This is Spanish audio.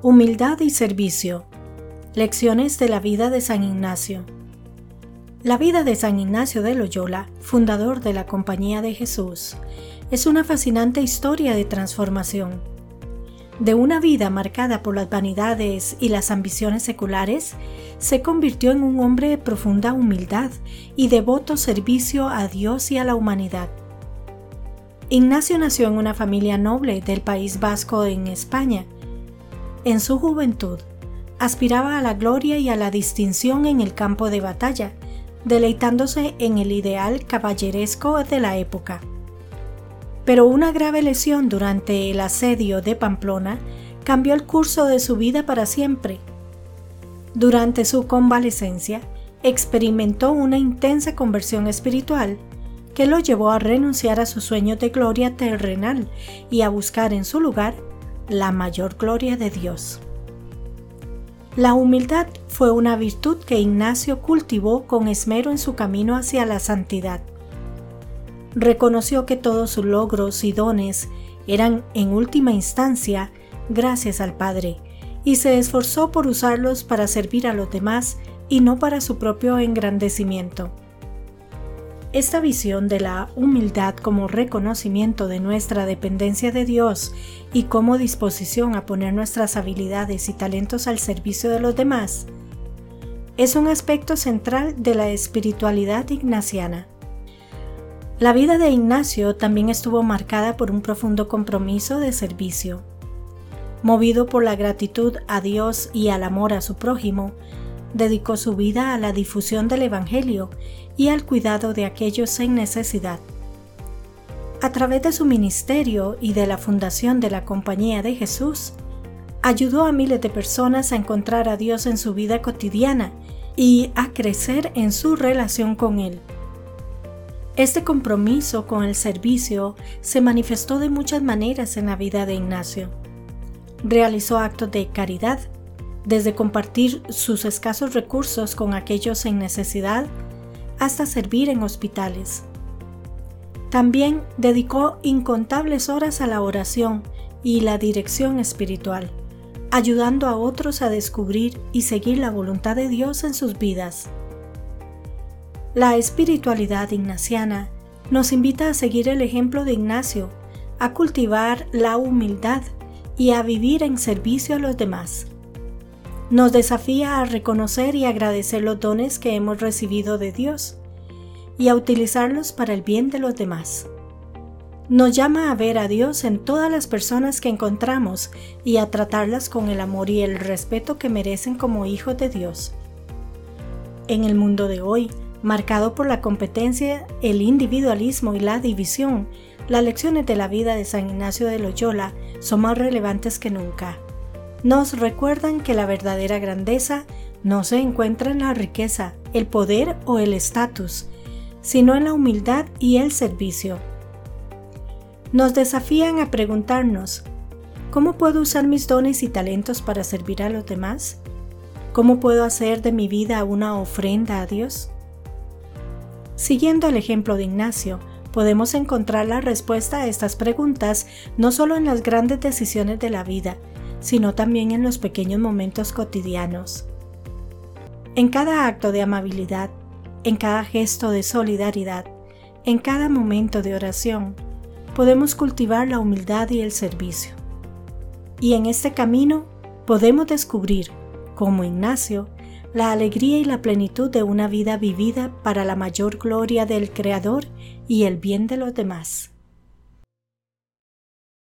Humildad y servicio. Lecciones de la vida de San Ignacio. La vida de San Ignacio de Loyola, fundador de la Compañía de Jesús, es una fascinante historia de transformación. De una vida marcada por las vanidades y las ambiciones seculares, se convirtió en un hombre de profunda humildad y devoto servicio a Dios y a la humanidad. Ignacio nació en una familia noble del País Vasco en España, en su juventud, aspiraba a la gloria y a la distinción en el campo de batalla, deleitándose en el ideal caballeresco de la época. Pero una grave lesión durante el asedio de Pamplona cambió el curso de su vida para siempre. Durante su convalecencia, experimentó una intensa conversión espiritual que lo llevó a renunciar a su sueño de gloria terrenal y a buscar en su lugar la mayor gloria de Dios. La humildad fue una virtud que Ignacio cultivó con esmero en su camino hacia la santidad. Reconoció que todos sus logros y dones eran en última instancia gracias al Padre y se esforzó por usarlos para servir a los demás y no para su propio engrandecimiento. Esta visión de la humildad como reconocimiento de nuestra dependencia de Dios y como disposición a poner nuestras habilidades y talentos al servicio de los demás es un aspecto central de la espiritualidad ignaciana. La vida de Ignacio también estuvo marcada por un profundo compromiso de servicio. Movido por la gratitud a Dios y al amor a su prójimo, dedicó su vida a la difusión del Evangelio y al cuidado de aquellos en necesidad. A través de su ministerio y de la fundación de la Compañía de Jesús, ayudó a miles de personas a encontrar a Dios en su vida cotidiana y a crecer en su relación con Él. Este compromiso con el servicio se manifestó de muchas maneras en la vida de Ignacio. Realizó actos de caridad, desde compartir sus escasos recursos con aquellos en necesidad hasta servir en hospitales. También dedicó incontables horas a la oración y la dirección espiritual, ayudando a otros a descubrir y seguir la voluntad de Dios en sus vidas. La espiritualidad ignaciana nos invita a seguir el ejemplo de Ignacio, a cultivar la humildad y a vivir en servicio a los demás. Nos desafía a reconocer y agradecer los dones que hemos recibido de Dios y a utilizarlos para el bien de los demás. Nos llama a ver a Dios en todas las personas que encontramos y a tratarlas con el amor y el respeto que merecen como hijos de Dios. En el mundo de hoy, marcado por la competencia, el individualismo y la división, las lecciones de la vida de San Ignacio de Loyola son más relevantes que nunca nos recuerdan que la verdadera grandeza no se encuentra en la riqueza, el poder o el estatus, sino en la humildad y el servicio. Nos desafían a preguntarnos, ¿cómo puedo usar mis dones y talentos para servir a los demás? ¿Cómo puedo hacer de mi vida una ofrenda a Dios? Siguiendo el ejemplo de Ignacio, podemos encontrar la respuesta a estas preguntas no solo en las grandes decisiones de la vida, sino también en los pequeños momentos cotidianos. En cada acto de amabilidad, en cada gesto de solidaridad, en cada momento de oración, podemos cultivar la humildad y el servicio. Y en este camino podemos descubrir, como Ignacio, la alegría y la plenitud de una vida vivida para la mayor gloria del Creador y el bien de los demás.